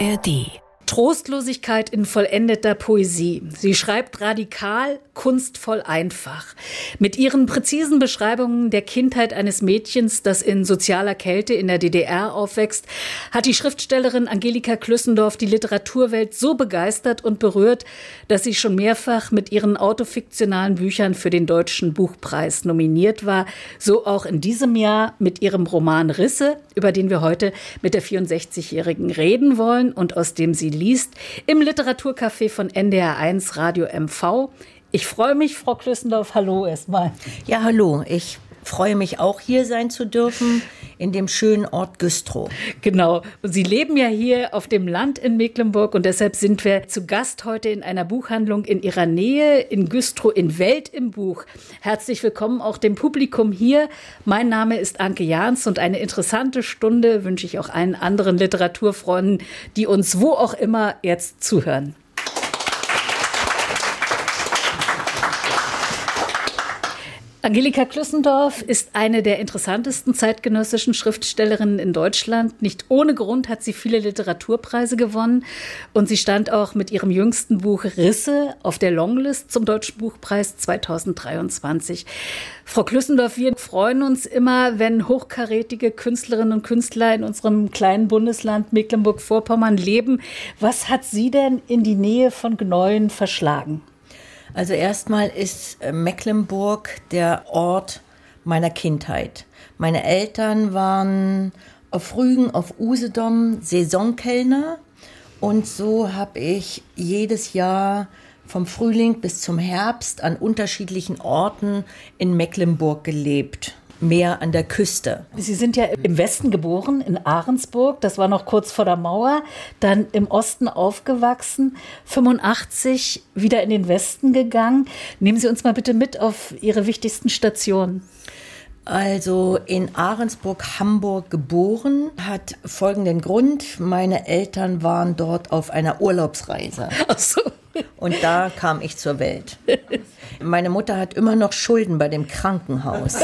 ARD Trostlosigkeit in vollendeter Poesie. Sie schreibt radikal, kunstvoll einfach. Mit ihren präzisen Beschreibungen der Kindheit eines Mädchens, das in sozialer Kälte in der DDR aufwächst, hat die Schriftstellerin Angelika Klüssendorf die Literaturwelt so begeistert und berührt, dass sie schon mehrfach mit ihren autofiktionalen Büchern für den Deutschen Buchpreis nominiert war. So auch in diesem Jahr mit ihrem Roman Risse, über den wir heute mit der 64-Jährigen reden wollen und aus dem sie liest, im Literaturcafé von NDR1 Radio MV. Ich freue mich, Frau Klüssendorf. Hallo erstmal. Ja, hallo. Ich freue mich auch hier sein zu dürfen in dem schönen Ort Güstrow. Genau. Sie leben ja hier auf dem Land in Mecklenburg und deshalb sind wir zu Gast heute in einer Buchhandlung in Ihrer Nähe in Güstrow in Welt im Buch. Herzlich willkommen auch dem Publikum hier. Mein Name ist Anke Jahns und eine interessante Stunde wünsche ich auch allen anderen Literaturfreunden, die uns wo auch immer jetzt zuhören. Angelika Klüssendorf ist eine der interessantesten zeitgenössischen Schriftstellerinnen in Deutschland. Nicht ohne Grund hat sie viele Literaturpreise gewonnen und sie stand auch mit ihrem jüngsten Buch Risse auf der Longlist zum Deutschen Buchpreis 2023. Frau Klüssendorf, wir freuen uns immer, wenn hochkarätige Künstlerinnen und Künstler in unserem kleinen Bundesland Mecklenburg-Vorpommern leben. Was hat Sie denn in die Nähe von Gneuen verschlagen? Also erstmal ist äh, Mecklenburg der Ort meiner Kindheit. Meine Eltern waren auf Rügen, auf Usedom Saisonkellner und so habe ich jedes Jahr vom Frühling bis zum Herbst an unterschiedlichen Orten in Mecklenburg gelebt. Meer an der Küste. Sie sind ja im Westen geboren, in Ahrensburg. Das war noch kurz vor der Mauer. Dann im Osten aufgewachsen. 85 wieder in den Westen gegangen. Nehmen Sie uns mal bitte mit auf Ihre wichtigsten Stationen. Also in Ahrensburg, Hamburg geboren, hat folgenden Grund. Meine Eltern waren dort auf einer Urlaubsreise. Ach so. Und da kam ich zur Welt. Meine Mutter hat immer noch Schulden bei dem Krankenhaus.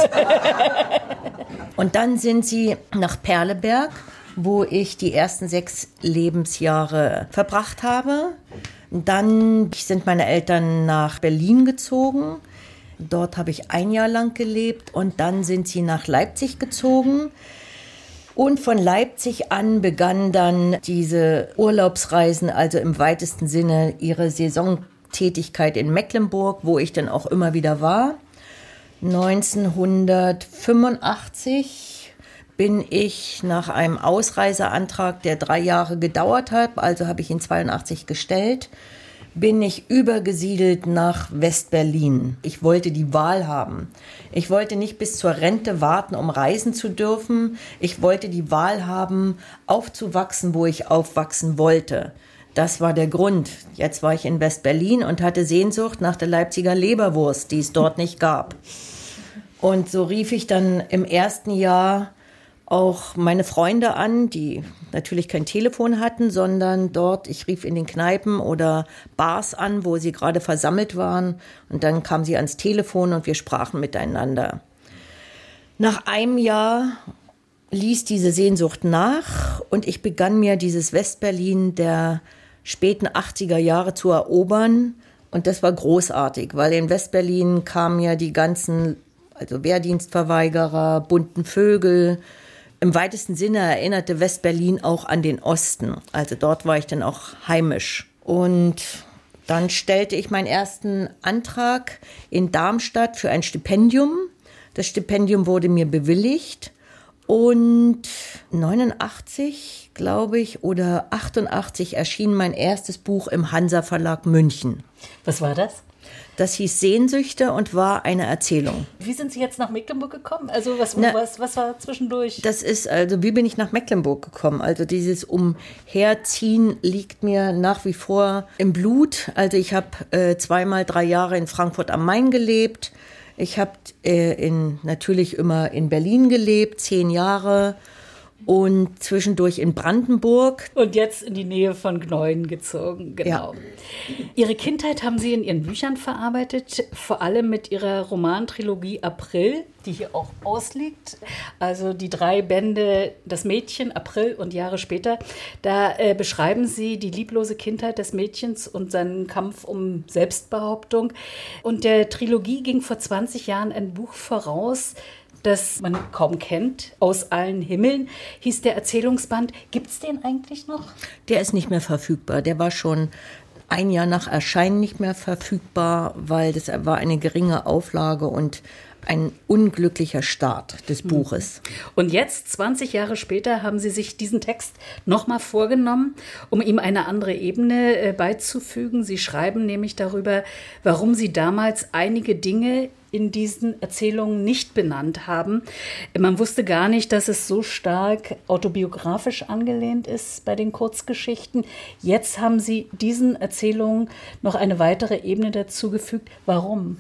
Und dann sind sie nach Perleberg, wo ich die ersten sechs Lebensjahre verbracht habe. Dann sind meine Eltern nach Berlin gezogen. Dort habe ich ein Jahr lang gelebt und dann sind sie nach Leipzig gezogen. Und von Leipzig an begannen dann diese Urlaubsreisen, also im weitesten Sinne ihre Saisontätigkeit in Mecklenburg, wo ich dann auch immer wieder war. 1985 bin ich nach einem Ausreiseantrag, der drei Jahre gedauert hat, also habe ich ihn 82 gestellt, bin ich übergesiedelt nach Westberlin. Ich wollte die Wahl haben. Ich wollte nicht bis zur Rente warten, um reisen zu dürfen. Ich wollte die Wahl haben, aufzuwachsen, wo ich aufwachsen wollte. Das war der Grund. Jetzt war ich in Westberlin und hatte Sehnsucht nach der Leipziger Leberwurst, die es dort nicht gab. Und so rief ich dann im ersten Jahr auch meine Freunde an, die natürlich kein Telefon hatten, sondern dort, ich rief in den Kneipen oder Bars an, wo sie gerade versammelt waren. Und dann kam sie ans Telefon und wir sprachen miteinander. Nach einem Jahr ließ diese Sehnsucht nach und ich begann mir dieses Westberlin der späten 80er Jahre zu erobern. Und das war großartig, weil in Westberlin kamen ja die ganzen, also Wehrdienstverweigerer, bunten Vögel, im weitesten Sinne erinnerte Westberlin auch an den Osten. Also dort war ich dann auch heimisch. Und dann stellte ich meinen ersten Antrag in Darmstadt für ein Stipendium. Das Stipendium wurde mir bewilligt. Und 89, glaube ich, oder 88 erschien mein erstes Buch im Hansa Verlag München. Was war das? Das hieß Sehnsüchte und war eine Erzählung. Wie sind Sie jetzt nach Mecklenburg gekommen? Also was, Na, was, was war zwischendurch? Das ist, also wie bin ich nach Mecklenburg gekommen? Also dieses Umherziehen liegt mir nach wie vor im Blut. Also ich habe äh, zweimal drei Jahre in Frankfurt am Main gelebt. Ich habe äh, in, natürlich immer in Berlin gelebt, zehn Jahre. Und zwischendurch in Brandenburg. Und jetzt in die Nähe von Gneuen gezogen, genau. Ja. Ihre Kindheit haben Sie in Ihren Büchern verarbeitet, vor allem mit Ihrer Romantrilogie April, die hier auch ausliegt. Also die drei Bände Das Mädchen, April und Jahre später. Da äh, beschreiben Sie die lieblose Kindheit des Mädchens und seinen Kampf um Selbstbehauptung. Und der Trilogie ging vor 20 Jahren ein Buch voraus, das man kaum kennt, aus allen Himmeln, hieß der Erzählungsband. Gibt es den eigentlich noch? Der ist nicht mehr verfügbar. Der war schon ein Jahr nach Erscheinen nicht mehr verfügbar, weil das war eine geringe Auflage und ein unglücklicher Start des mhm. Buches. Und jetzt, 20 Jahre später, haben Sie sich diesen Text nochmal vorgenommen, um ihm eine andere Ebene äh, beizufügen. Sie schreiben nämlich darüber, warum Sie damals einige Dinge in diesen Erzählungen nicht benannt haben. Man wusste gar nicht, dass es so stark autobiografisch angelehnt ist bei den Kurzgeschichten. Jetzt haben Sie diesen Erzählungen noch eine weitere Ebene dazugefügt. Warum?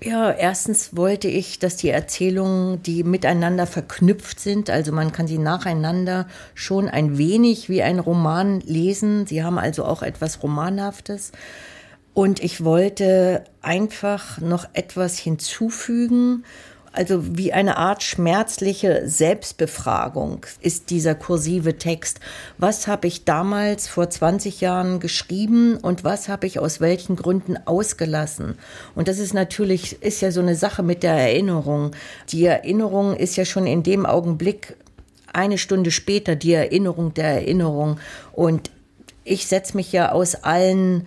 Ja, erstens wollte ich, dass die Erzählungen, die miteinander verknüpft sind, also man kann sie nacheinander schon ein wenig wie ein Roman lesen. Sie haben also auch etwas Romanhaftes. Und ich wollte einfach noch etwas hinzufügen. Also wie eine Art schmerzliche Selbstbefragung ist dieser kursive Text. Was habe ich damals vor 20 Jahren geschrieben und was habe ich aus welchen Gründen ausgelassen? Und das ist natürlich, ist ja so eine Sache mit der Erinnerung. Die Erinnerung ist ja schon in dem Augenblick eine Stunde später die Erinnerung der Erinnerung. Und ich setze mich ja aus allen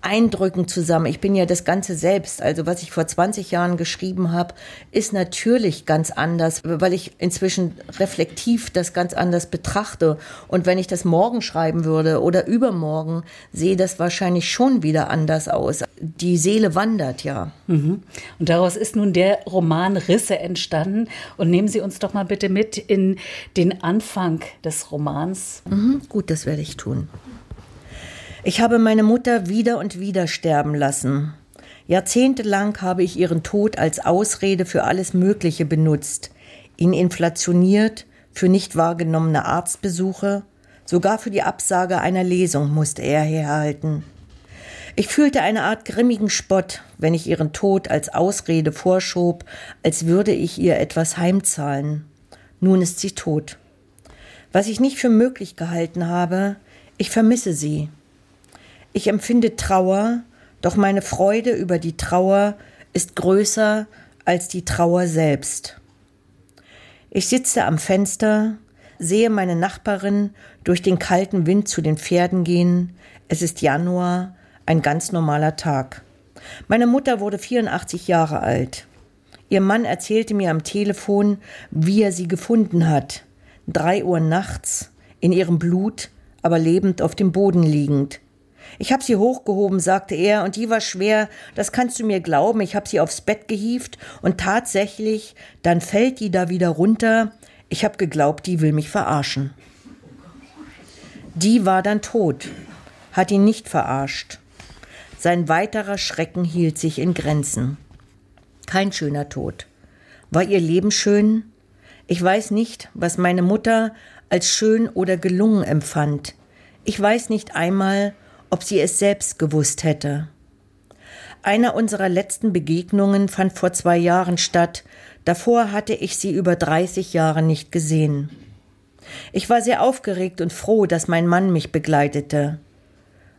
Eindrücken zusammen. Ich bin ja das Ganze selbst. Also was ich vor 20 Jahren geschrieben habe, ist natürlich ganz anders, weil ich inzwischen reflektiv das ganz anders betrachte. Und wenn ich das morgen schreiben würde oder übermorgen, sehe das wahrscheinlich schon wieder anders aus. Die Seele wandert ja. Mhm. Und daraus ist nun der Roman Risse entstanden. Und nehmen Sie uns doch mal bitte mit in den Anfang des Romans. Mhm. Gut, das werde ich tun. Ich habe meine Mutter wieder und wieder sterben lassen. Jahrzehntelang habe ich ihren Tod als Ausrede für alles Mögliche benutzt, ihn inflationiert, für nicht wahrgenommene Arztbesuche, sogar für die Absage einer Lesung musste er herhalten. Ich fühlte eine Art grimmigen Spott, wenn ich ihren Tod als Ausrede vorschob, als würde ich ihr etwas heimzahlen. Nun ist sie tot. Was ich nicht für möglich gehalten habe, ich vermisse sie. Ich empfinde Trauer, doch meine Freude über die Trauer ist größer als die Trauer selbst. Ich sitze am Fenster, sehe meine Nachbarin durch den kalten Wind zu den Pferden gehen. Es ist Januar, ein ganz normaler Tag. Meine Mutter wurde 84 Jahre alt. Ihr Mann erzählte mir am Telefon, wie er sie gefunden hat. Drei Uhr nachts, in ihrem Blut, aber lebend auf dem Boden liegend. Ich habe sie hochgehoben, sagte er, und die war schwer, das kannst du mir glauben, ich habe sie aufs Bett gehieft, und tatsächlich, dann fällt die da wieder runter, ich habe geglaubt, die will mich verarschen. Die war dann tot, hat ihn nicht verarscht. Sein weiterer Schrecken hielt sich in Grenzen. Kein schöner Tod. War ihr Leben schön? Ich weiß nicht, was meine Mutter als schön oder gelungen empfand. Ich weiß nicht einmal, ob sie es selbst gewusst hätte. Einer unserer letzten Begegnungen fand vor zwei Jahren statt, davor hatte ich sie über 30 Jahre nicht gesehen. Ich war sehr aufgeregt und froh, dass mein Mann mich begleitete.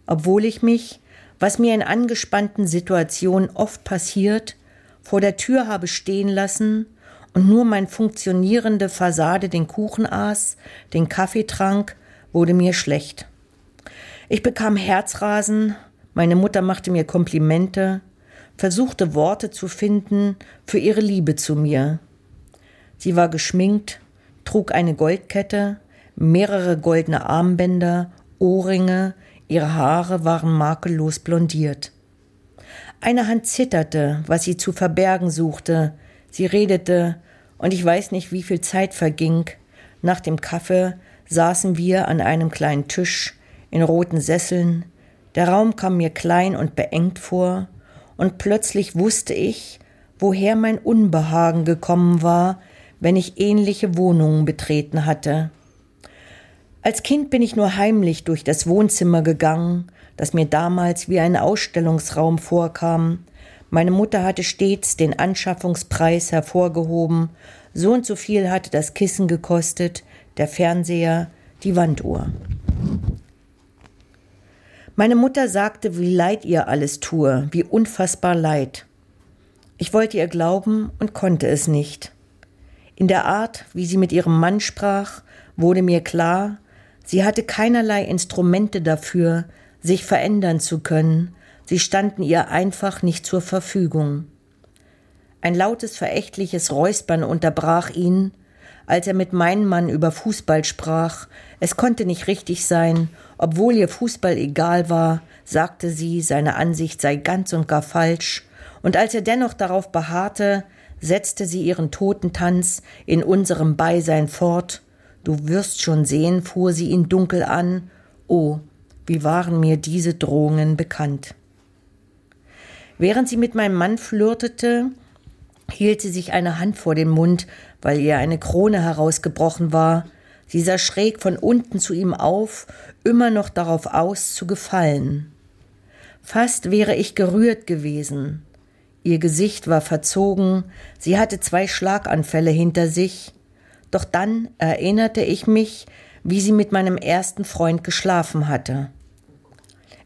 Obwohl ich mich, was mir in angespannten Situationen oft passiert, vor der Tür habe stehen lassen und nur mein funktionierende Fassade den Kuchen aß, den Kaffee trank, wurde mir schlecht. Ich bekam Herzrasen, meine Mutter machte mir Komplimente, versuchte Worte zu finden für ihre Liebe zu mir. Sie war geschminkt, trug eine Goldkette, mehrere goldene Armbänder, Ohrringe, ihre Haare waren makellos blondiert. Eine Hand zitterte, was sie zu verbergen suchte. Sie redete, und ich weiß nicht, wie viel Zeit verging. Nach dem Kaffee saßen wir an einem kleinen Tisch, in roten Sesseln, der Raum kam mir klein und beengt vor, und plötzlich wusste ich, woher mein Unbehagen gekommen war, wenn ich ähnliche Wohnungen betreten hatte. Als Kind bin ich nur heimlich durch das Wohnzimmer gegangen, das mir damals wie ein Ausstellungsraum vorkam. Meine Mutter hatte stets den Anschaffungspreis hervorgehoben, so und so viel hatte das Kissen gekostet, der Fernseher, die Wanduhr. Meine Mutter sagte, wie leid ihr alles tue, wie unfassbar leid. Ich wollte ihr glauben und konnte es nicht. In der Art, wie sie mit ihrem Mann sprach, wurde mir klar, sie hatte keinerlei Instrumente dafür, sich verändern zu können, sie standen ihr einfach nicht zur Verfügung. Ein lautes, verächtliches Räuspern unterbrach ihn, als er mit meinem Mann über Fußball sprach. Es konnte nicht richtig sein, obwohl ihr Fußball egal war, sagte sie, seine Ansicht sei ganz und gar falsch, und als er dennoch darauf beharrte, setzte sie ihren Totentanz in unserem Beisein fort. Du wirst schon sehen, fuhr sie ihn dunkel an. Oh, wie waren mir diese Drohungen bekannt. Während sie mit meinem Mann flirtete, hielt sie sich eine Hand vor den Mund, weil ihr eine Krone herausgebrochen war. Sie sah schräg von unten zu ihm auf, immer noch darauf aus, zu gefallen. Fast wäre ich gerührt gewesen. Ihr Gesicht war verzogen, sie hatte zwei Schlaganfälle hinter sich, doch dann erinnerte ich mich, wie sie mit meinem ersten Freund geschlafen hatte.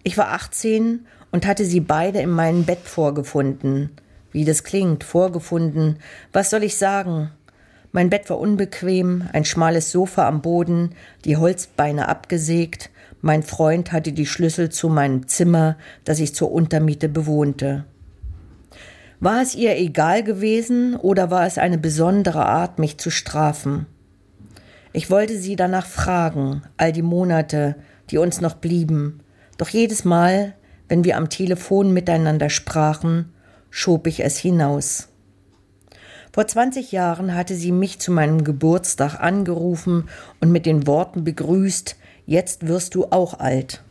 Ich war 18 und hatte sie beide in meinem Bett vorgefunden. Wie das klingt, vorgefunden. Was soll ich sagen? Mein Bett war unbequem, ein schmales Sofa am Boden, die Holzbeine abgesägt. Mein Freund hatte die Schlüssel zu meinem Zimmer, das ich zur Untermiete bewohnte. War es ihr egal gewesen oder war es eine besondere Art, mich zu strafen? Ich wollte sie danach fragen, all die Monate, die uns noch blieben, doch jedes Mal, wenn wir am Telefon miteinander sprachen, schob ich es hinaus. Vor 20 Jahren hatte sie mich zu meinem Geburtstag angerufen und mit den Worten begrüßt, jetzt wirst du auch alt.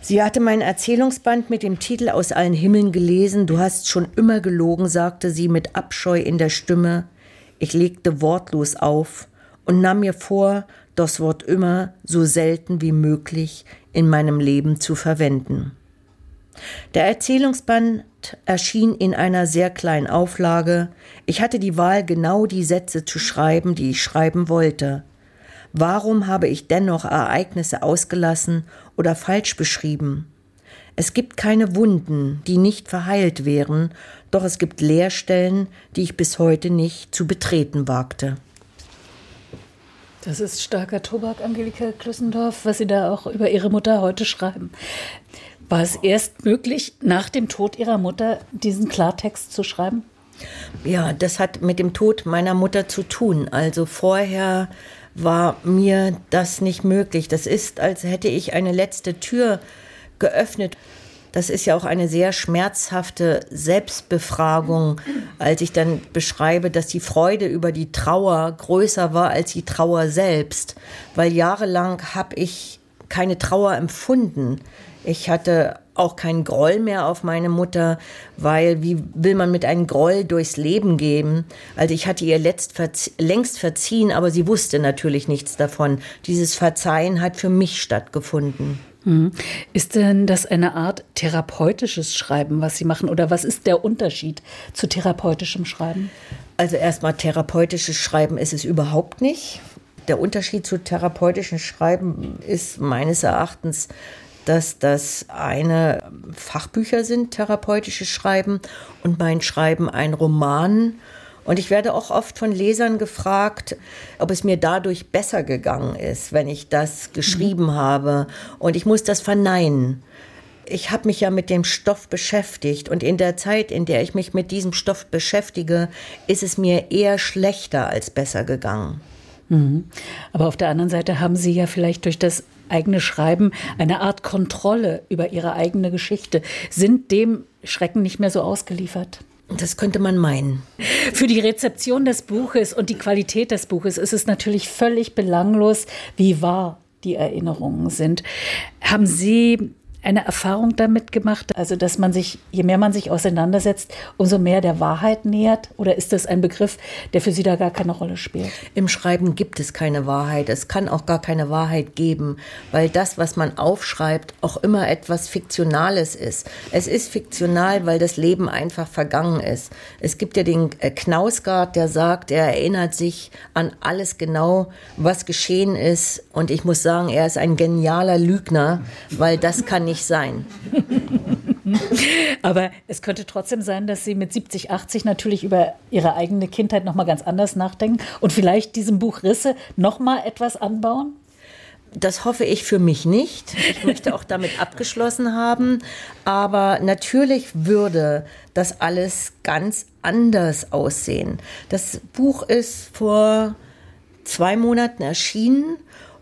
Sie hatte mein Erzählungsband mit dem Titel Aus allen Himmeln gelesen. Du hast schon immer gelogen, sagte sie mit Abscheu in der Stimme. Ich legte wortlos auf und nahm mir vor, das Wort immer so selten wie möglich in meinem Leben zu verwenden. Der Erzählungsband erschien in einer sehr kleinen Auflage. Ich hatte die Wahl, genau die Sätze zu schreiben, die ich schreiben wollte. Warum habe ich dennoch Ereignisse ausgelassen oder falsch beschrieben? Es gibt keine Wunden, die nicht verheilt wären, doch es gibt Leerstellen, die ich bis heute nicht zu betreten wagte. Das ist starker Tobak, Angelika Klüssendorf, was Sie da auch über Ihre Mutter heute schreiben. War es erst möglich, nach dem Tod Ihrer Mutter diesen Klartext zu schreiben? Ja, das hat mit dem Tod meiner Mutter zu tun. Also vorher war mir das nicht möglich. Das ist, als hätte ich eine letzte Tür geöffnet. Das ist ja auch eine sehr schmerzhafte Selbstbefragung, als ich dann beschreibe, dass die Freude über die Trauer größer war als die Trauer selbst, weil jahrelang habe ich keine Trauer empfunden. Ich hatte auch keinen Groll mehr auf meine Mutter, weil wie will man mit einem Groll durchs Leben gehen? Also ich hatte ihr verzie längst verziehen, aber sie wusste natürlich nichts davon. Dieses Verzeihen hat für mich stattgefunden. Mhm. Ist denn das eine Art therapeutisches Schreiben, was Sie machen? Oder was ist der Unterschied zu therapeutischem Schreiben? Also erstmal therapeutisches Schreiben ist es überhaupt nicht. Der Unterschied zu therapeutischem Schreiben ist meines Erachtens, dass das eine Fachbücher sind, therapeutisches Schreiben, und mein Schreiben ein Roman. Und ich werde auch oft von Lesern gefragt, ob es mir dadurch besser gegangen ist, wenn ich das geschrieben mhm. habe. Und ich muss das verneinen. Ich habe mich ja mit dem Stoff beschäftigt und in der Zeit, in der ich mich mit diesem Stoff beschäftige, ist es mir eher schlechter als besser gegangen. Mhm. Aber auf der anderen Seite haben Sie ja vielleicht durch das eigene Schreiben eine Art Kontrolle über Ihre eigene Geschichte, sind dem Schrecken nicht mehr so ausgeliefert. Das könnte man meinen. Für die Rezeption des Buches und die Qualität des Buches ist es natürlich völlig belanglos, wie wahr die Erinnerungen sind. Haben Sie eine Erfahrung damit gemacht, also dass man sich, je mehr man sich auseinandersetzt, umso mehr der Wahrheit nähert? Oder ist das ein Begriff, der für Sie da gar keine Rolle spielt? Im Schreiben gibt es keine Wahrheit. Es kann auch gar keine Wahrheit geben, weil das, was man aufschreibt, auch immer etwas Fiktionales ist. Es ist fiktional, weil das Leben einfach vergangen ist. Es gibt ja den äh, Knausgard, der sagt, er erinnert sich an alles genau, was geschehen ist. Und ich muss sagen, er ist ein genialer Lügner, weil das kann nicht sein. Aber es könnte trotzdem sein, dass Sie mit 70, 80 natürlich über Ihre eigene Kindheit noch mal ganz anders nachdenken und vielleicht diesem Buch Risse noch mal etwas anbauen? Das hoffe ich für mich nicht. Ich möchte auch damit abgeschlossen haben. Aber natürlich würde das alles ganz anders aussehen. Das Buch ist vor zwei Monaten erschienen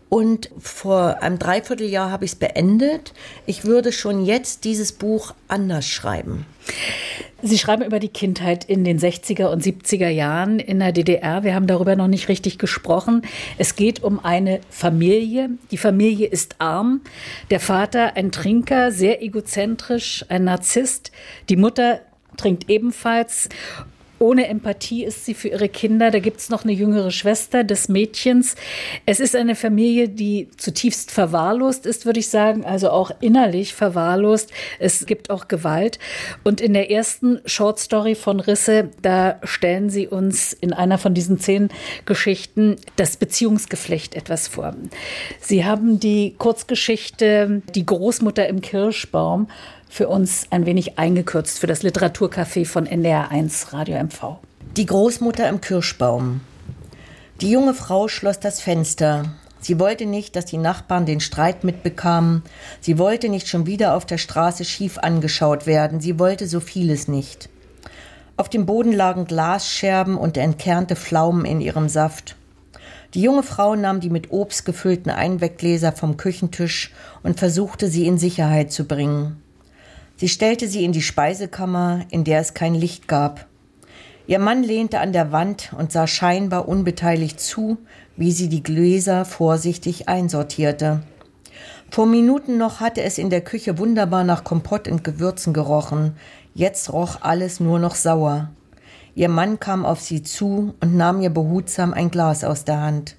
und vor einem Dreivierteljahr habe ich es beendet. Ich würde schon jetzt dieses Buch anders schreiben. Sie schreiben über die Kindheit in den 60er und 70er Jahren in der DDR. Wir haben darüber noch nicht richtig gesprochen. Es geht um eine Familie. Die Familie ist arm. Der Vater ein Trinker, sehr egozentrisch, ein Narzisst. Die Mutter trinkt ebenfalls ohne Empathie ist sie für ihre Kinder. Da gibt es noch eine jüngere Schwester des Mädchens. Es ist eine Familie, die zutiefst verwahrlost ist, würde ich sagen, also auch innerlich verwahrlost. Es gibt auch Gewalt. Und in der ersten Short Story von Risse, da stellen sie uns in einer von diesen zehn Geschichten das Beziehungsgeflecht etwas vor. Sie haben die Kurzgeschichte Die Großmutter im Kirschbaum für uns ein wenig eingekürzt für das Literaturcafé von NDR1 Radio MV. Die Großmutter im Kirschbaum. Die junge Frau schloss das Fenster. Sie wollte nicht, dass die Nachbarn den Streit mitbekamen. Sie wollte nicht schon wieder auf der Straße schief angeschaut werden. Sie wollte so vieles nicht. Auf dem Boden lagen Glasscherben und entkernte Pflaumen in ihrem Saft. Die junge Frau nahm die mit Obst gefüllten Einweggläser vom Küchentisch und versuchte sie in Sicherheit zu bringen. Sie stellte sie in die Speisekammer, in der es kein Licht gab. Ihr Mann lehnte an der Wand und sah scheinbar unbeteiligt zu, wie sie die Gläser vorsichtig einsortierte. Vor Minuten noch hatte es in der Küche wunderbar nach Kompott und Gewürzen gerochen, jetzt roch alles nur noch sauer. Ihr Mann kam auf sie zu und nahm ihr behutsam ein Glas aus der Hand.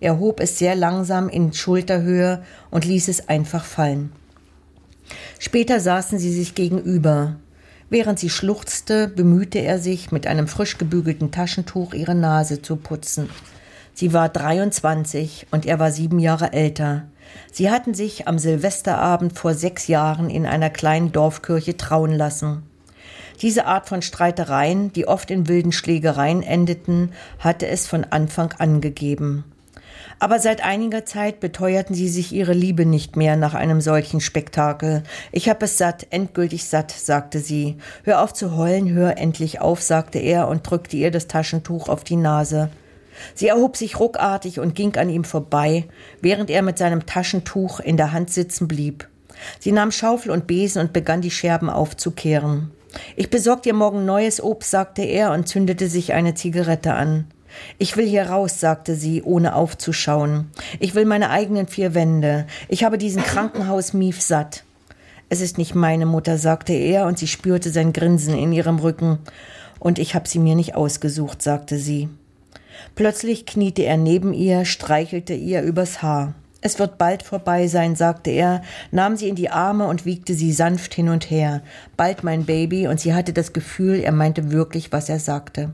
Er hob es sehr langsam in Schulterhöhe und ließ es einfach fallen. Später saßen sie sich gegenüber. Während sie schluchzte, bemühte er sich, mit einem frisch gebügelten Taschentuch ihre Nase zu putzen. Sie war 23 und er war sieben Jahre älter. Sie hatten sich am Silvesterabend vor sechs Jahren in einer kleinen Dorfkirche trauen lassen. Diese Art von Streitereien, die oft in wilden Schlägereien endeten, hatte es von Anfang an gegeben. Aber seit einiger Zeit beteuerten sie sich ihre Liebe nicht mehr nach einem solchen Spektakel. Ich hab es satt, endgültig satt, sagte sie. Hör auf zu heulen, hör endlich auf, sagte er und drückte ihr das Taschentuch auf die Nase. Sie erhob sich ruckartig und ging an ihm vorbei, während er mit seinem Taschentuch in der Hand sitzen blieb. Sie nahm Schaufel und Besen und begann die Scherben aufzukehren. Ich besorg dir morgen neues Obst, sagte er und zündete sich eine Zigarette an. Ich will hier raus, sagte sie, ohne aufzuschauen. Ich will meine eigenen vier Wände. Ich habe diesen Krankenhausmief satt. Es ist nicht meine Mutter, sagte er, und sie spürte sein Grinsen in ihrem Rücken. Und ich habe sie mir nicht ausgesucht, sagte sie. Plötzlich kniete er neben ihr, streichelte ihr übers Haar. Es wird bald vorbei sein, sagte er, nahm sie in die Arme und wiegte sie sanft hin und her. Bald mein Baby, und sie hatte das Gefühl, er meinte wirklich, was er sagte.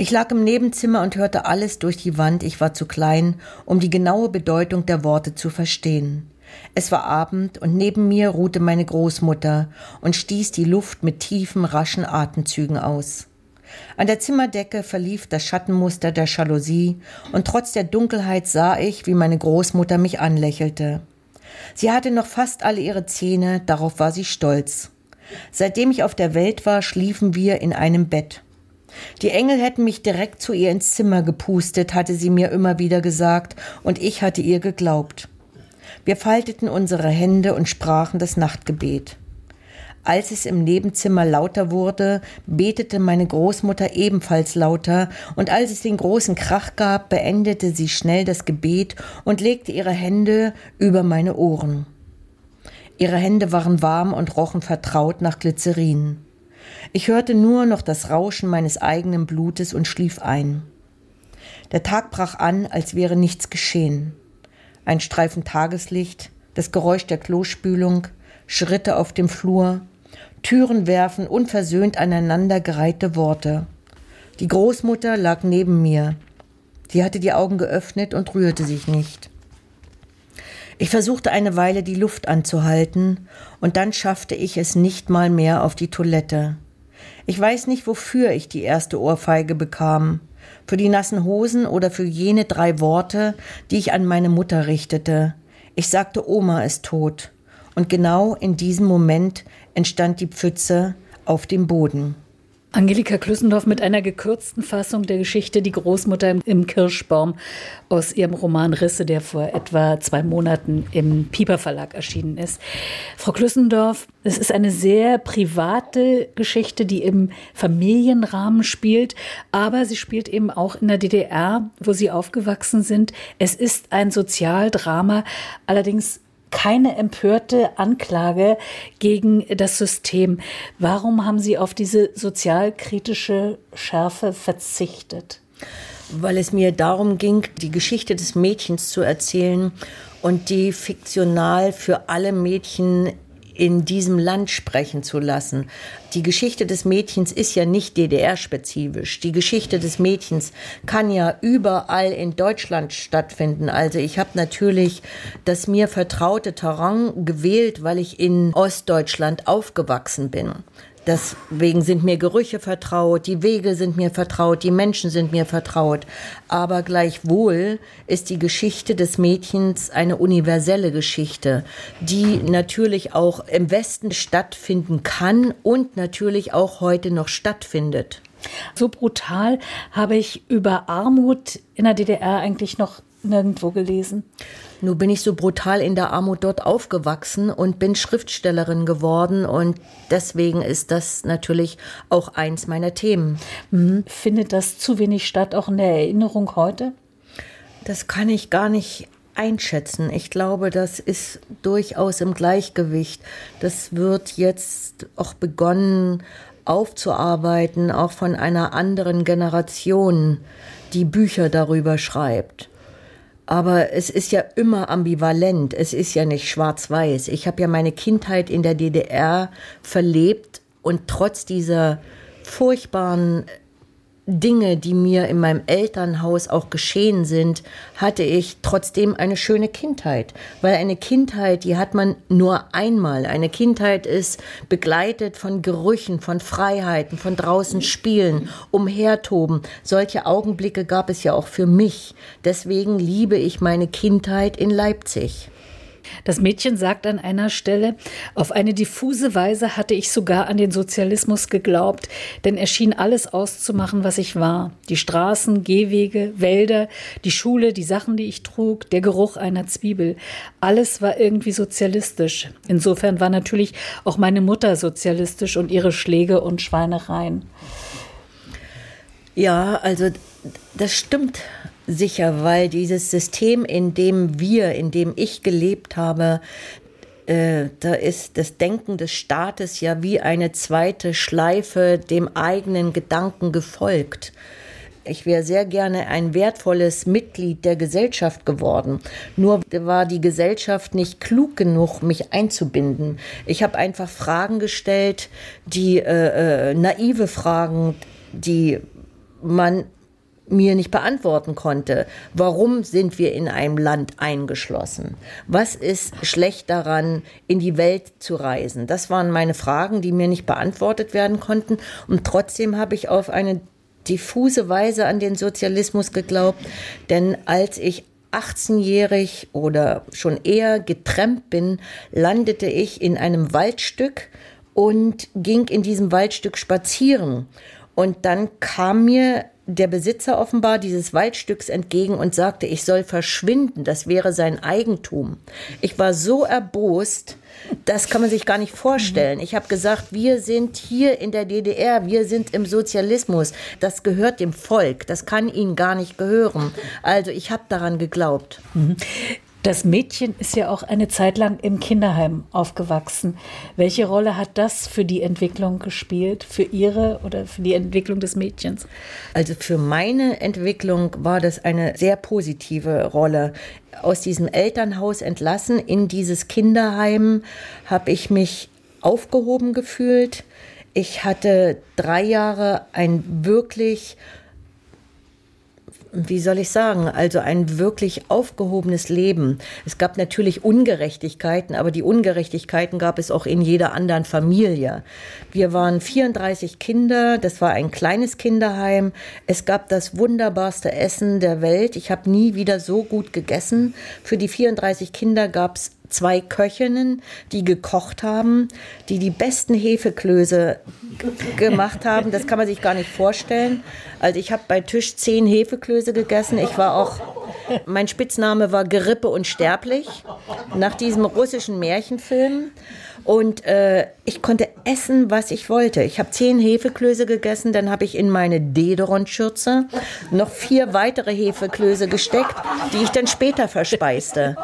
Ich lag im Nebenzimmer und hörte alles durch die Wand, ich war zu klein, um die genaue Bedeutung der Worte zu verstehen. Es war Abend und neben mir ruhte meine Großmutter und stieß die Luft mit tiefen, raschen Atemzügen aus. An der Zimmerdecke verlief das Schattenmuster der Jalousie, und trotz der Dunkelheit sah ich, wie meine Großmutter mich anlächelte. Sie hatte noch fast alle ihre Zähne, darauf war sie stolz. Seitdem ich auf der Welt war, schliefen wir in einem Bett. Die Engel hätten mich direkt zu ihr ins Zimmer gepustet, hatte sie mir immer wieder gesagt, und ich hatte ihr geglaubt. Wir falteten unsere Hände und sprachen das Nachtgebet. Als es im Nebenzimmer lauter wurde, betete meine Großmutter ebenfalls lauter, und als es den großen Krach gab, beendete sie schnell das Gebet und legte ihre Hände über meine Ohren. Ihre Hände waren warm und rochen vertraut nach Glycerin. Ich hörte nur noch das Rauschen meines eigenen Blutes und schlief ein. Der Tag brach an, als wäre nichts geschehen. Ein Streifen Tageslicht, das Geräusch der Klospülung, Schritte auf dem Flur, Türen werfen unversöhnt aneinandergereihte Worte. Die Großmutter lag neben mir. Sie hatte die Augen geöffnet und rührte sich nicht. Ich versuchte eine Weile die Luft anzuhalten, und dann schaffte ich es nicht mal mehr auf die Toilette. Ich weiß nicht, wofür ich die erste Ohrfeige bekam. Für die nassen Hosen oder für jene drei Worte, die ich an meine Mutter richtete. Ich sagte, Oma ist tot. Und genau in diesem Moment entstand die Pfütze auf dem Boden. Angelika Klüssendorf mit einer gekürzten Fassung der Geschichte Die Großmutter im Kirschbaum aus ihrem Roman Risse, der vor etwa zwei Monaten im Pieper Verlag erschienen ist. Frau Klüssendorf, es ist eine sehr private Geschichte, die im Familienrahmen spielt, aber sie spielt eben auch in der DDR, wo Sie aufgewachsen sind. Es ist ein Sozialdrama, allerdings keine empörte Anklage gegen das System. Warum haben Sie auf diese sozialkritische Schärfe verzichtet? Weil es mir darum ging, die Geschichte des Mädchens zu erzählen und die fiktional für alle Mädchen in diesem Land sprechen zu lassen. Die Geschichte des Mädchens ist ja nicht DDR-spezifisch. Die Geschichte des Mädchens kann ja überall in Deutschland stattfinden. Also ich habe natürlich das mir vertraute Terrain gewählt, weil ich in Ostdeutschland aufgewachsen bin. Deswegen sind mir Gerüche vertraut, die Wege sind mir vertraut, die Menschen sind mir vertraut. Aber gleichwohl ist die Geschichte des Mädchens eine universelle Geschichte, die natürlich auch im Westen stattfinden kann und natürlich auch heute noch stattfindet. So brutal habe ich über Armut in der DDR eigentlich noch nirgendwo gelesen. Nun bin ich so brutal in der Armut dort aufgewachsen und bin Schriftstellerin geworden und deswegen ist das natürlich auch eins meiner Themen. Mhm. Findet das zu wenig statt, auch in der Erinnerung heute? Das kann ich gar nicht einschätzen. Ich glaube, das ist durchaus im Gleichgewicht. Das wird jetzt auch begonnen aufzuarbeiten, auch von einer anderen Generation, die Bücher darüber schreibt. Aber es ist ja immer ambivalent. Es ist ja nicht schwarz-weiß. Ich habe ja meine Kindheit in der DDR verlebt und trotz dieser furchtbaren Dinge, die mir in meinem Elternhaus auch geschehen sind, hatte ich trotzdem eine schöne Kindheit. Weil eine Kindheit, die hat man nur einmal. Eine Kindheit ist begleitet von Gerüchen, von Freiheiten, von draußen spielen, umhertoben. Solche Augenblicke gab es ja auch für mich. Deswegen liebe ich meine Kindheit in Leipzig. Das Mädchen sagt an einer Stelle, auf eine diffuse Weise hatte ich sogar an den Sozialismus geglaubt, denn er schien alles auszumachen, was ich war. Die Straßen, Gehwege, Wälder, die Schule, die Sachen, die ich trug, der Geruch einer Zwiebel. Alles war irgendwie sozialistisch. Insofern war natürlich auch meine Mutter sozialistisch und ihre Schläge und Schweinereien. Ja, also das stimmt sicher, weil dieses System, in dem wir, in dem ich gelebt habe, äh, da ist das Denken des Staates ja wie eine zweite Schleife dem eigenen Gedanken gefolgt. Ich wäre sehr gerne ein wertvolles Mitglied der Gesellschaft geworden. Nur war die Gesellschaft nicht klug genug, mich einzubinden. Ich habe einfach Fragen gestellt, die äh, äh, naive Fragen, die man mir nicht beantworten konnte. Warum sind wir in einem Land eingeschlossen? Was ist schlecht daran, in die Welt zu reisen? Das waren meine Fragen, die mir nicht beantwortet werden konnten. Und trotzdem habe ich auf eine diffuse Weise an den Sozialismus geglaubt. Denn als ich 18-jährig oder schon eher getrennt bin, landete ich in einem Waldstück und ging in diesem Waldstück spazieren. Und dann kam mir der Besitzer offenbar dieses Waldstücks entgegen und sagte, ich soll verschwinden, das wäre sein Eigentum. Ich war so erbost, das kann man sich gar nicht vorstellen. Ich habe gesagt, wir sind hier in der DDR, wir sind im Sozialismus, das gehört dem Volk, das kann ihnen gar nicht gehören. Also ich habe daran geglaubt. Das Mädchen ist ja auch eine Zeit lang im Kinderheim aufgewachsen. Welche Rolle hat das für die Entwicklung gespielt, für Ihre oder für die Entwicklung des Mädchens? Also für meine Entwicklung war das eine sehr positive Rolle. Aus diesem Elternhaus entlassen in dieses Kinderheim habe ich mich aufgehoben gefühlt. Ich hatte drei Jahre ein wirklich wie soll ich sagen, also ein wirklich aufgehobenes Leben. Es gab natürlich Ungerechtigkeiten, aber die Ungerechtigkeiten gab es auch in jeder anderen Familie. Wir waren 34 Kinder, das war ein kleines Kinderheim. Es gab das wunderbarste Essen der Welt. Ich habe nie wieder so gut gegessen. Für die 34 Kinder gab es zwei Köchinnen, die gekocht haben, die die besten Hefeklöße gemacht haben. Das kann man sich gar nicht vorstellen. Also ich habe bei Tisch zehn Hefeklöße gegessen. Ich war auch, mein Spitzname war Gerippe und Sterblich nach diesem russischen Märchenfilm. Und äh, ich konnte essen, was ich wollte. Ich habe zehn Hefeklöße gegessen, dann habe ich in meine Dederon-Schürze noch vier weitere Hefeklöße gesteckt, die ich dann später verspeiste.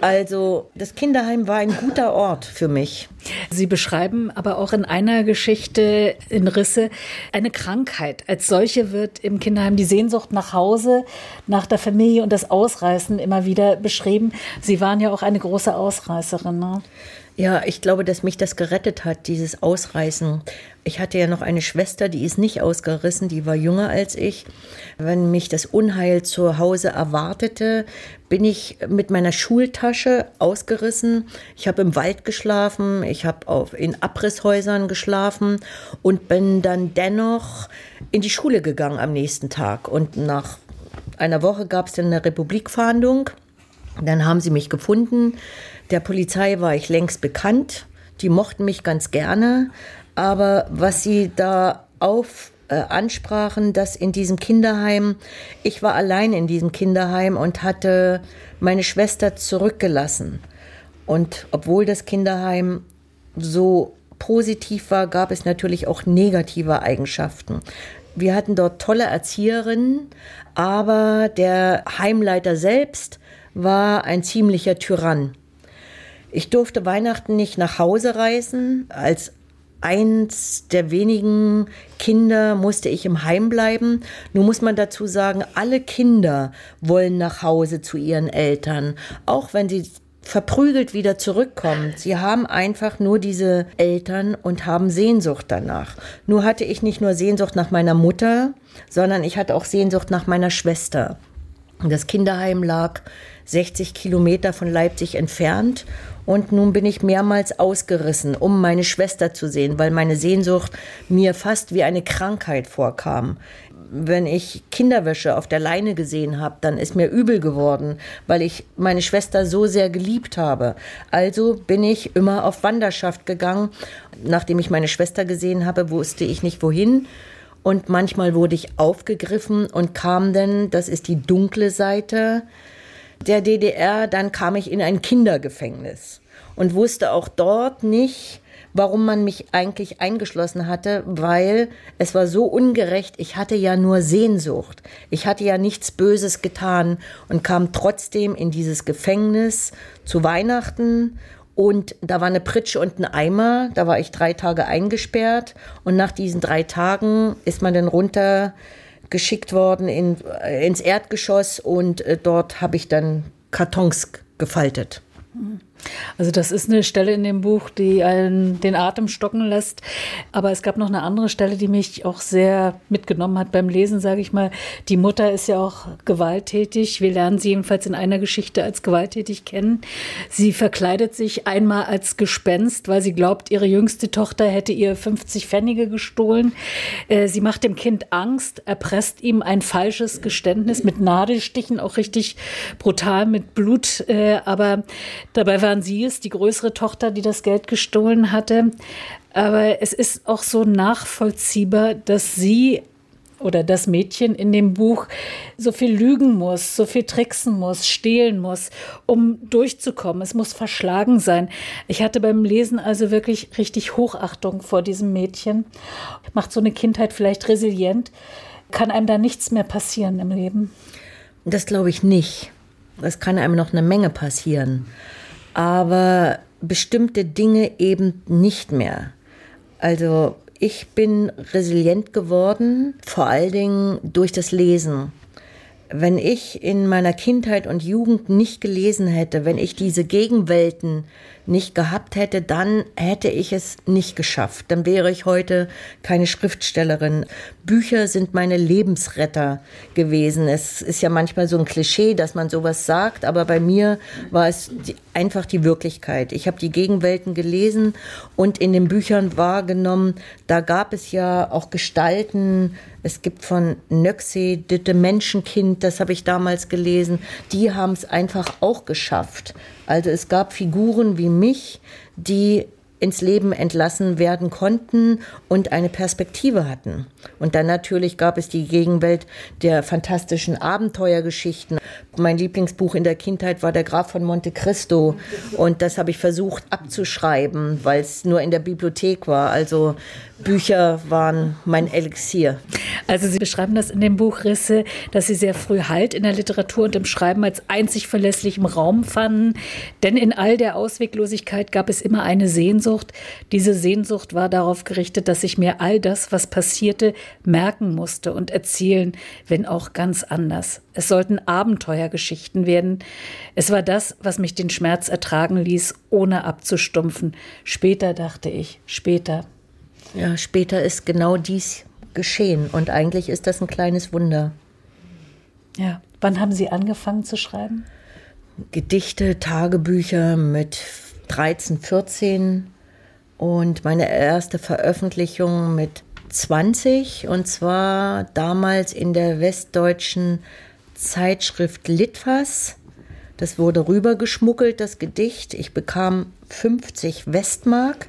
Also das Kinderheim war ein guter Ort für mich. Sie beschreiben aber auch in einer Geschichte in Risse eine Krankheit. Als solche wird im Kinderheim die Sehnsucht nach Hause, nach der Familie und das Ausreißen immer wieder beschrieben. Sie waren ja auch eine große Ausreißerin. Ne? Ja, ich glaube, dass mich das gerettet hat, dieses Ausreißen. Ich hatte ja noch eine Schwester, die ist nicht ausgerissen, die war jünger als ich. Wenn mich das Unheil zu Hause erwartete, bin ich mit meiner Schultasche ausgerissen. Ich habe im Wald geschlafen, ich habe in Abrisshäusern geschlafen und bin dann dennoch in die Schule gegangen am nächsten Tag. Und nach einer Woche gab es dann eine Republikfahndung. Dann haben sie mich gefunden der Polizei war ich längst bekannt. Die mochten mich ganz gerne. Aber was sie da auf äh, ansprachen, dass in diesem Kinderheim, ich war allein in diesem Kinderheim und hatte meine Schwester zurückgelassen. Und obwohl das Kinderheim so positiv war, gab es natürlich auch negative Eigenschaften. Wir hatten dort tolle Erzieherinnen, aber der Heimleiter selbst war ein ziemlicher Tyrann. Ich durfte Weihnachten nicht nach Hause reisen. Als eins der wenigen Kinder musste ich im Heim bleiben. Nun muss man dazu sagen, alle Kinder wollen nach Hause zu ihren Eltern, auch wenn sie verprügelt wieder zurückkommen. Sie haben einfach nur diese Eltern und haben Sehnsucht danach. Nur hatte ich nicht nur Sehnsucht nach meiner Mutter, sondern ich hatte auch Sehnsucht nach meiner Schwester. Das Kinderheim lag 60 Kilometer von Leipzig entfernt und nun bin ich mehrmals ausgerissen, um meine Schwester zu sehen, weil meine Sehnsucht mir fast wie eine Krankheit vorkam. Wenn ich Kinderwäsche auf der Leine gesehen habe, dann ist mir übel geworden, weil ich meine Schwester so sehr geliebt habe. Also bin ich immer auf Wanderschaft gegangen. Nachdem ich meine Schwester gesehen habe, wusste ich nicht wohin. Und manchmal wurde ich aufgegriffen und kam dann, das ist die dunkle Seite, der DDR, dann kam ich in ein Kindergefängnis und wusste auch dort nicht, warum man mich eigentlich eingeschlossen hatte, weil es war so ungerecht. Ich hatte ja nur Sehnsucht. Ich hatte ja nichts Böses getan und kam trotzdem in dieses Gefängnis zu Weihnachten. Und da war eine Pritsche und ein Eimer. Da war ich drei Tage eingesperrt. Und nach diesen drei Tagen ist man dann runter geschickt worden in, äh, ins Erdgeschoss und äh, dort habe ich dann Kartons gefaltet. Mhm. Also das ist eine Stelle in dem Buch, die einen den Atem stocken lässt. Aber es gab noch eine andere Stelle, die mich auch sehr mitgenommen hat beim Lesen, sage ich mal. Die Mutter ist ja auch gewalttätig. Wir lernen sie jedenfalls in einer Geschichte als gewalttätig kennen. Sie verkleidet sich einmal als Gespenst, weil sie glaubt, ihre jüngste Tochter hätte ihr 50 Pfennige gestohlen. Äh, sie macht dem Kind Angst, erpresst ihm ein falsches Geständnis mit Nadelstichen, auch richtig brutal mit Blut. Äh, aber dabei war waren sie es, die größere Tochter, die das Geld gestohlen hatte. Aber es ist auch so nachvollziehbar, dass sie oder das Mädchen in dem Buch so viel lügen muss, so viel tricksen muss, stehlen muss, um durchzukommen. Es muss verschlagen sein. Ich hatte beim Lesen also wirklich richtig Hochachtung vor diesem Mädchen. Macht so eine Kindheit vielleicht resilient? Kann einem da nichts mehr passieren im Leben? Das glaube ich nicht. es kann einem noch eine Menge passieren. Aber bestimmte Dinge eben nicht mehr. Also ich bin resilient geworden, vor allen Dingen durch das Lesen. Wenn ich in meiner Kindheit und Jugend nicht gelesen hätte, wenn ich diese Gegenwelten nicht gehabt hätte, dann hätte ich es nicht geschafft. Dann wäre ich heute keine Schriftstellerin. Bücher sind meine Lebensretter gewesen. Es ist ja manchmal so ein Klischee, dass man sowas sagt, aber bei mir war es die, einfach die Wirklichkeit. Ich habe die Gegenwelten gelesen und in den Büchern wahrgenommen, da gab es ja auch Gestalten, es gibt von Nöxe, Ditte Menschenkind, das habe ich damals gelesen. Die haben es einfach auch geschafft. Also es gab Figuren wie mich, die ins Leben entlassen werden konnten und eine Perspektive hatten. Und dann natürlich gab es die Gegenwelt der fantastischen Abenteuergeschichten. Mein Lieblingsbuch in der Kindheit war Der Graf von Monte Cristo und das habe ich versucht abzuschreiben, weil es nur in der Bibliothek war. Also Bücher waren mein Elixier. Also Sie beschreiben das in dem Buch Risse, dass Sie sehr früh Halt in der Literatur und im Schreiben als einzig verlässlichem Raum fanden. Denn in all der Ausweglosigkeit gab es immer eine Sehnsucht. Diese Sehnsucht war darauf gerichtet, dass ich mir all das, was passierte, merken musste und erzählen, wenn auch ganz anders. Es sollten Abenteuergeschichten werden. Es war das, was mich den Schmerz ertragen ließ, ohne abzustumpfen. Später dachte ich, später. Ja, später ist genau dies geschehen und eigentlich ist das ein kleines Wunder. Ja, wann haben Sie angefangen zu schreiben? Gedichte, Tagebücher mit 13, 14 und meine erste Veröffentlichung mit 20 und zwar damals in der westdeutschen Zeitschrift Litfass. Das wurde rübergeschmuggelt, das Gedicht. Ich bekam 50 Westmark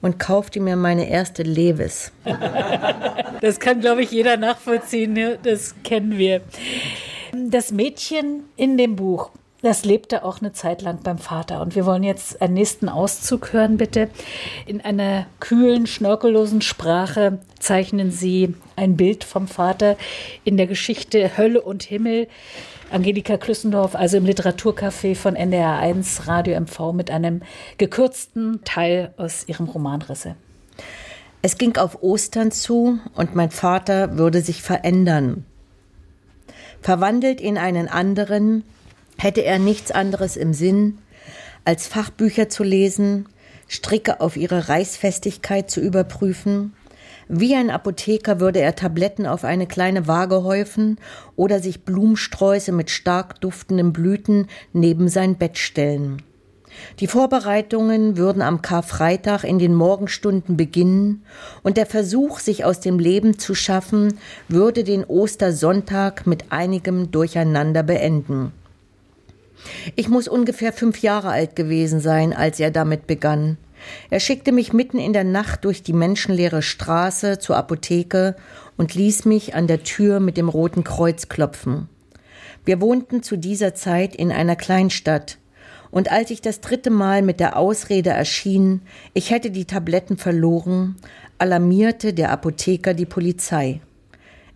und kaufte mir meine erste Levis. Das kann, glaube ich, jeder nachvollziehen. Ne? Das kennen wir. Das Mädchen in dem Buch, das lebte auch eine Zeit lang beim Vater. Und wir wollen jetzt einen nächsten Auszug hören, bitte. In einer kühlen, schnörkellosen Sprache zeichnen Sie ein Bild vom Vater in der Geschichte Hölle und Himmel. Angelika Klüssendorf, also im Literaturcafé von NDR 1 Radio MV mit einem gekürzten Teil aus ihrem Roman Risse. Es ging auf Ostern zu und mein Vater würde sich verändern. Verwandelt in einen anderen, hätte er nichts anderes im Sinn, als Fachbücher zu lesen, Stricke auf ihre Reißfestigkeit zu überprüfen, wie ein Apotheker würde er Tabletten auf eine kleine Waage häufen oder sich Blumensträuße mit stark duftenden Blüten neben sein Bett stellen. Die Vorbereitungen würden am Karfreitag in den Morgenstunden beginnen und der Versuch, sich aus dem Leben zu schaffen, würde den Ostersonntag mit einigem Durcheinander beenden. Ich muss ungefähr fünf Jahre alt gewesen sein, als er damit begann. Er schickte mich mitten in der Nacht durch die menschenleere Straße zur Apotheke und ließ mich an der Tür mit dem roten Kreuz klopfen. Wir wohnten zu dieser Zeit in einer Kleinstadt, und als ich das dritte Mal mit der Ausrede erschien, ich hätte die Tabletten verloren, alarmierte der Apotheker die Polizei.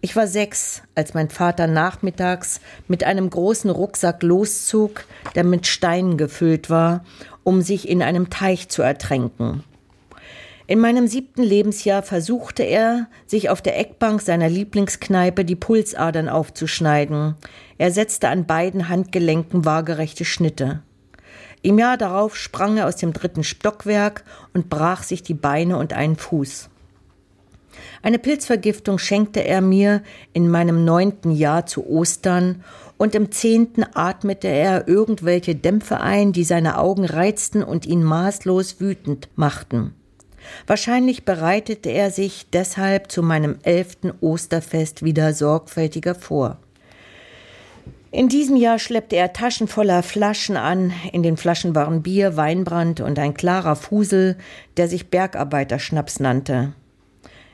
Ich war sechs, als mein Vater nachmittags mit einem großen Rucksack loszog, der mit Steinen gefüllt war, um sich in einem Teich zu ertränken. In meinem siebten Lebensjahr versuchte er, sich auf der Eckbank seiner Lieblingskneipe die Pulsadern aufzuschneiden. Er setzte an beiden Handgelenken waagerechte Schnitte. Im Jahr darauf sprang er aus dem dritten Stockwerk und brach sich die Beine und einen Fuß. Eine Pilzvergiftung schenkte er mir in meinem neunten Jahr zu Ostern und im zehnten atmete er irgendwelche Dämpfe ein, die seine Augen reizten und ihn maßlos wütend machten. Wahrscheinlich bereitete er sich deshalb zu meinem elften Osterfest wieder sorgfältiger vor. In diesem Jahr schleppte er Taschen voller Flaschen an. In den Flaschen waren Bier, Weinbrand und ein klarer Fusel, der sich Bergarbeiterschnaps nannte.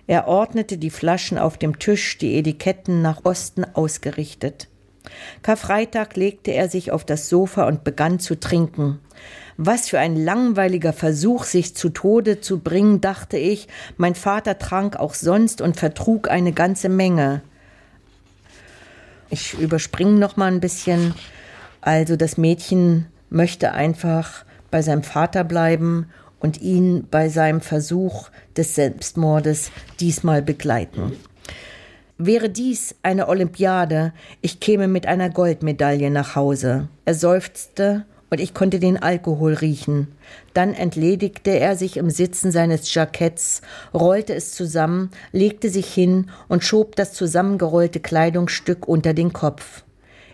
Er ordnete die Flaschen auf dem Tisch, die Etiketten nach Osten ausgerichtet. Karfreitag legte er sich auf das Sofa und begann zu trinken. Was für ein langweiliger Versuch, sich zu Tode zu bringen, dachte ich. Mein Vater trank auch sonst und vertrug eine ganze Menge. Ich überspringe noch mal ein bisschen. Also das Mädchen möchte einfach bei seinem Vater bleiben und ihn bei seinem Versuch des Selbstmordes diesmal begleiten. Wäre dies eine Olympiade, ich käme mit einer Goldmedaille nach Hause. Er seufzte und ich konnte den Alkohol riechen. Dann entledigte er sich im Sitzen seines Jacketts, rollte es zusammen, legte sich hin und schob das zusammengerollte Kleidungsstück unter den Kopf.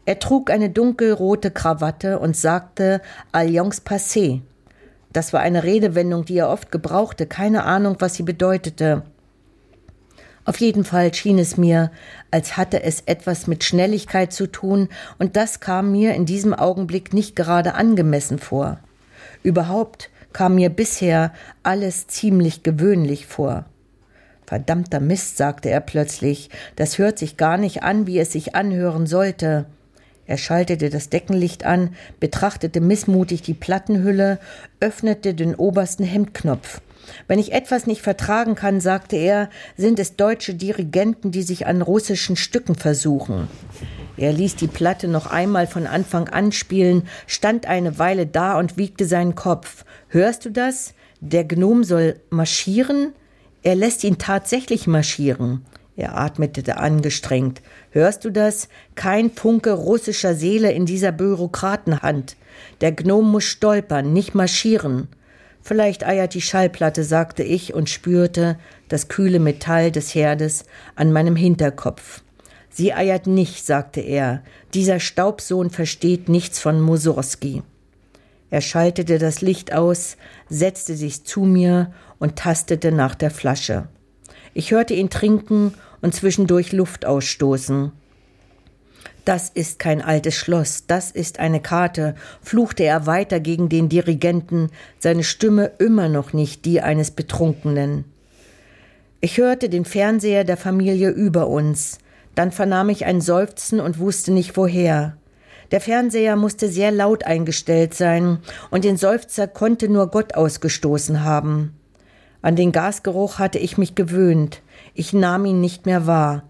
Er trug eine dunkelrote Krawatte und sagte Alliance passé. Das war eine Redewendung, die er oft gebrauchte, keine Ahnung, was sie bedeutete. Auf jeden Fall schien es mir, als hatte es etwas mit Schnelligkeit zu tun, und das kam mir in diesem Augenblick nicht gerade angemessen vor. Überhaupt kam mir bisher alles ziemlich gewöhnlich vor. Verdammter Mist, sagte er plötzlich, das hört sich gar nicht an, wie es sich anhören sollte. Er schaltete das Deckenlicht an, betrachtete missmutig die Plattenhülle, öffnete den obersten Hemdknopf. Wenn ich etwas nicht vertragen kann, sagte er, sind es deutsche Dirigenten, die sich an russischen Stücken versuchen. Er ließ die Platte noch einmal von Anfang an spielen, stand eine Weile da und wiegte seinen Kopf. Hörst du das? Der Gnom soll marschieren? Er lässt ihn tatsächlich marschieren. Er atmete angestrengt. Hörst du das? Kein Funke russischer Seele in dieser Bürokratenhand. Der Gnom muss stolpern, nicht marschieren. Vielleicht eiert die Schallplatte, sagte ich und spürte das kühle Metall des Herdes an meinem Hinterkopf. Sie eiert nicht, sagte er. Dieser Staubsohn versteht nichts von Mussorgsky. Er schaltete das Licht aus, setzte sich zu mir und tastete nach der Flasche. Ich hörte ihn trinken und zwischendurch Luft ausstoßen. Das ist kein altes Schloss, das ist eine Karte, fluchte er weiter gegen den Dirigenten, seine Stimme immer noch nicht die eines Betrunkenen. Ich hörte den Fernseher der Familie über uns, dann vernahm ich ein Seufzen und wusste nicht woher. Der Fernseher musste sehr laut eingestellt sein, und den Seufzer konnte nur Gott ausgestoßen haben. An den Gasgeruch hatte ich mich gewöhnt, ich nahm ihn nicht mehr wahr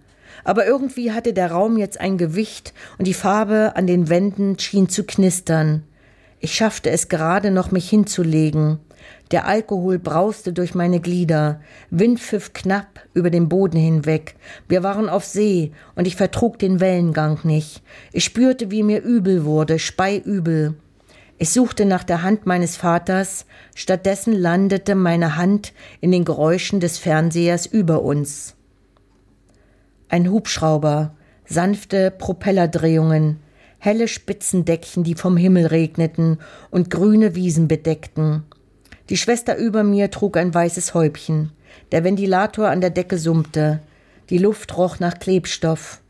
aber irgendwie hatte der Raum jetzt ein Gewicht und die Farbe an den Wänden schien zu knistern. Ich schaffte es gerade noch, mich hinzulegen. Der Alkohol brauste durch meine Glieder, Wind pfiff knapp über den Boden hinweg. Wir waren auf See und ich vertrug den Wellengang nicht. Ich spürte, wie mir übel wurde, speiübel. Ich suchte nach der Hand meines Vaters, stattdessen landete meine Hand in den Geräuschen des Fernsehers über uns ein Hubschrauber, sanfte Propellerdrehungen, helle Spitzendeckchen, die vom Himmel regneten und grüne Wiesen bedeckten. Die Schwester über mir trug ein weißes Häubchen. Der Ventilator an der Decke summte. Die Luft roch nach Klebstoff.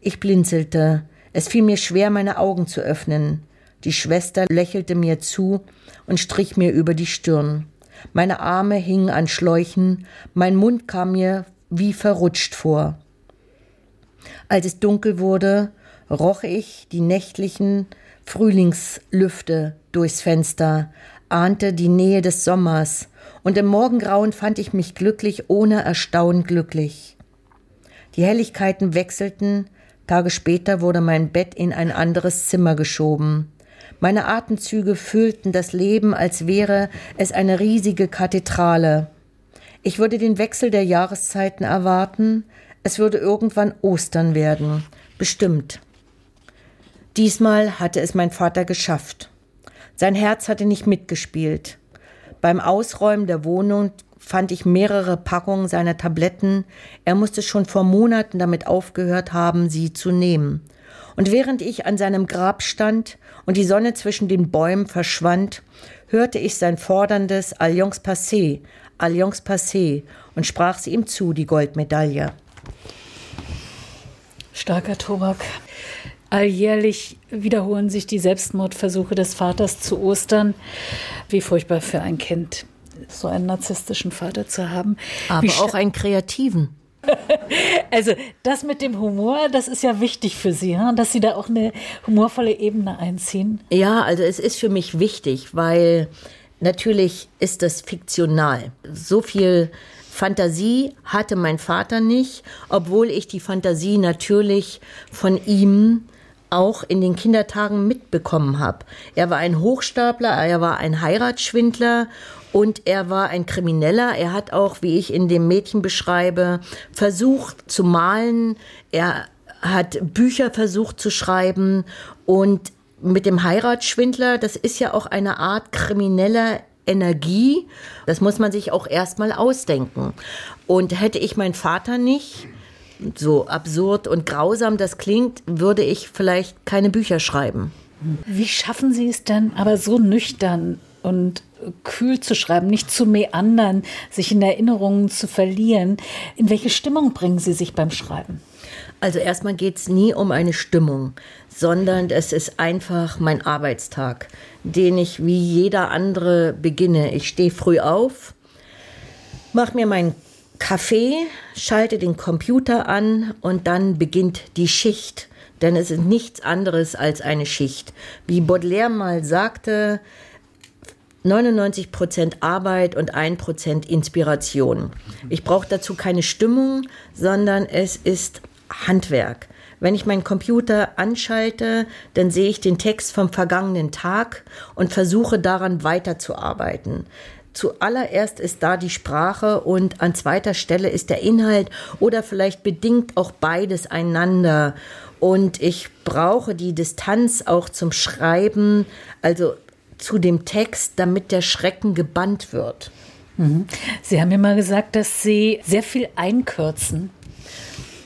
Ich blinzelte. Es fiel mir schwer, meine Augen zu öffnen. Die Schwester lächelte mir zu und strich mir über die Stirn. Meine Arme hingen an Schläuchen, mein Mund kam mir wie verrutscht vor. Als es dunkel wurde, roch ich die nächtlichen Frühlingslüfte durchs Fenster, ahnte die Nähe des Sommers, und im Morgengrauen fand ich mich glücklich, ohne Erstaunen glücklich. Die Helligkeiten wechselten, Tage später wurde mein Bett in ein anderes Zimmer geschoben. Meine Atemzüge füllten das Leben, als wäre es eine riesige Kathedrale. Ich würde den Wechsel der Jahreszeiten erwarten, es würde irgendwann Ostern werden. Bestimmt. Diesmal hatte es mein Vater geschafft. Sein Herz hatte nicht mitgespielt. Beim Ausräumen der Wohnung fand ich mehrere Packungen seiner Tabletten. Er musste schon vor Monaten damit aufgehört haben, sie zu nehmen. Und während ich an seinem Grab stand und die Sonne zwischen den Bäumen verschwand, hörte ich sein forderndes Alliance passé, Alliance passé und sprach sie ihm zu, die Goldmedaille. Starker Tobak. Alljährlich wiederholen sich die Selbstmordversuche des Vaters zu Ostern. Wie furchtbar für ein Kind, so einen narzisstischen Vater zu haben. Aber auch einen kreativen. Also das mit dem Humor, das ist ja wichtig für Sie, dass Sie da auch eine humorvolle Ebene einziehen. Ja, also es ist für mich wichtig, weil natürlich ist das fiktional. So viel Fantasie hatte mein Vater nicht, obwohl ich die Fantasie natürlich von ihm auch in den Kindertagen mitbekommen habe. Er war ein Hochstapler, er war ein Heiratsschwindler und er war ein Krimineller. Er hat auch, wie ich in dem Mädchen beschreibe, versucht zu malen. Er hat Bücher versucht zu schreiben und mit dem Heiratsschwindler, das ist ja auch eine Art krimineller Energie. Das muss man sich auch erstmal ausdenken. Und hätte ich meinen Vater nicht, so absurd und grausam das klingt, würde ich vielleicht keine Bücher schreiben. Wie schaffen Sie es dann aber so nüchtern und kühl zu schreiben, nicht zu meandern, sich in Erinnerungen zu verlieren? In welche Stimmung bringen Sie sich beim Schreiben? Also erstmal geht es nie um eine Stimmung, sondern es ist einfach mein Arbeitstag, den ich wie jeder andere beginne. Ich stehe früh auf, mache mir meinen Kaffee, schalte den Computer an und dann beginnt die Schicht. Denn es ist nichts anderes als eine Schicht. Wie Baudelaire mal sagte, 99% Arbeit und 1% Inspiration. Ich brauche dazu keine Stimmung, sondern es ist Handwerk. Wenn ich meinen Computer anschalte, dann sehe ich den Text vom vergangenen Tag und versuche daran weiterzuarbeiten. Zuallererst ist da die Sprache und an zweiter Stelle ist der Inhalt oder vielleicht bedingt auch beides einander. Und ich brauche die Distanz auch zum Schreiben, also zu dem Text, damit der Schrecken gebannt wird. Mhm. Sie haben mir mal gesagt, dass Sie sehr viel einkürzen.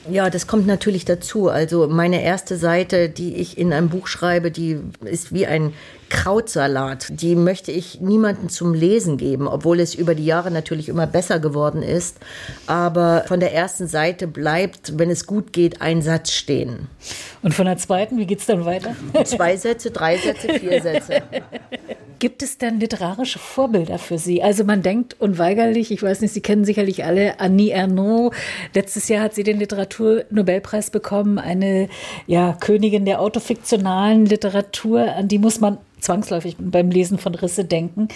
Ja, das kommt natürlich dazu. Also meine erste Seite, die ich in einem Buch schreibe, die ist wie ein Krautsalat. Die möchte ich niemandem zum Lesen geben, obwohl es über die Jahre natürlich immer besser geworden ist. Aber von der ersten Seite bleibt, wenn es gut geht, ein Satz stehen. Und von der zweiten, wie geht es dann weiter? Zwei Sätze, drei Sätze, vier Sätze. Gibt es denn literarische Vorbilder für Sie? Also man denkt unweigerlich, ich weiß nicht, Sie kennen sicherlich alle Annie Ernaux. Letztes Jahr hat sie den Literaturnobelpreis bekommen, eine ja, Königin der autofiktionalen Literatur, an die muss man zwangsläufig beim Lesen von Risse denken.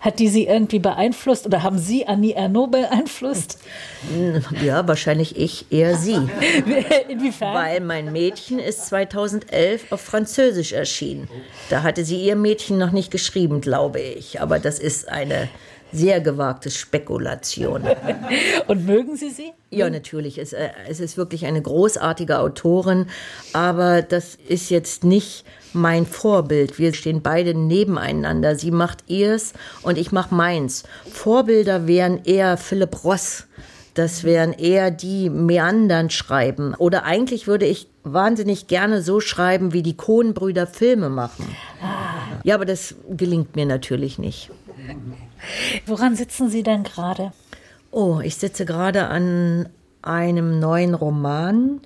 Hat die Sie irgendwie beeinflusst oder haben Sie Annie Ernaux beeinflusst? Ja, wahrscheinlich ich, eher Sie. Inwiefern? Weil mein Mädchen ist 2011 auf Französisch erschienen. Da hatte sie ihr Mädchen noch nicht geschrieben, glaube ich. Aber das ist eine sehr gewagte Spekulation. Und mögen Sie sie? Ja, natürlich. Es, äh, es ist wirklich eine großartige Autorin, aber das ist jetzt nicht mein Vorbild. Wir stehen beide nebeneinander. Sie macht ihrs und ich mache meins. Vorbilder wären eher Philipp Ross. Das wären eher die meandern schreiben. Oder eigentlich würde ich wahnsinnig gerne so schreiben, wie die Kohnbrüder Filme machen. Ah. Ja, aber das gelingt mir natürlich nicht. Woran sitzen Sie denn gerade? Oh, ich sitze gerade an einem neuen Roman.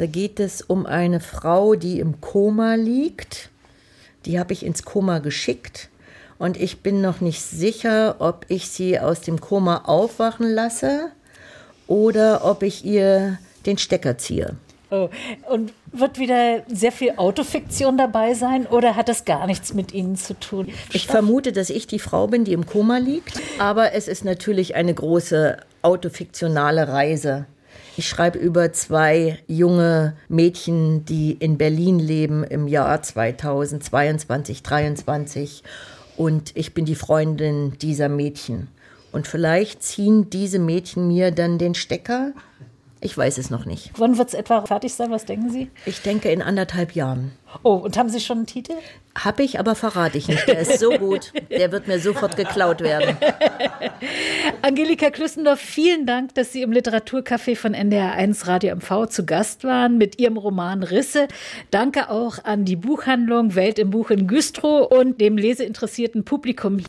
Da geht es um eine Frau, die im Koma liegt. Die habe ich ins Koma geschickt. Und ich bin noch nicht sicher, ob ich sie aus dem Koma aufwachen lasse oder ob ich ihr den Stecker ziehe. Oh. Und wird wieder sehr viel Autofiktion dabei sein oder hat das gar nichts mit Ihnen zu tun? Ich vermute, dass ich die Frau bin, die im Koma liegt, aber es ist natürlich eine große autofiktionale Reise. Ich schreibe über zwei junge Mädchen, die in Berlin leben im Jahr 2022, 2023 und ich bin die Freundin dieser Mädchen. Und vielleicht ziehen diese Mädchen mir dann den Stecker ich weiß es noch nicht. Wann wird es etwa fertig sein? Was denken Sie? Ich denke in anderthalb Jahren. Oh, und haben Sie schon einen Titel? Habe ich, aber verrate ich nicht. Der ist so gut, der wird mir sofort geklaut werden. Angelika Klüssendorf, vielen Dank, dass Sie im Literaturcafé von NDR1 Radio MV zu Gast waren mit Ihrem Roman Risse. Danke auch an die Buchhandlung Welt im Buch in Güstrow und dem leseinteressierten Publikum.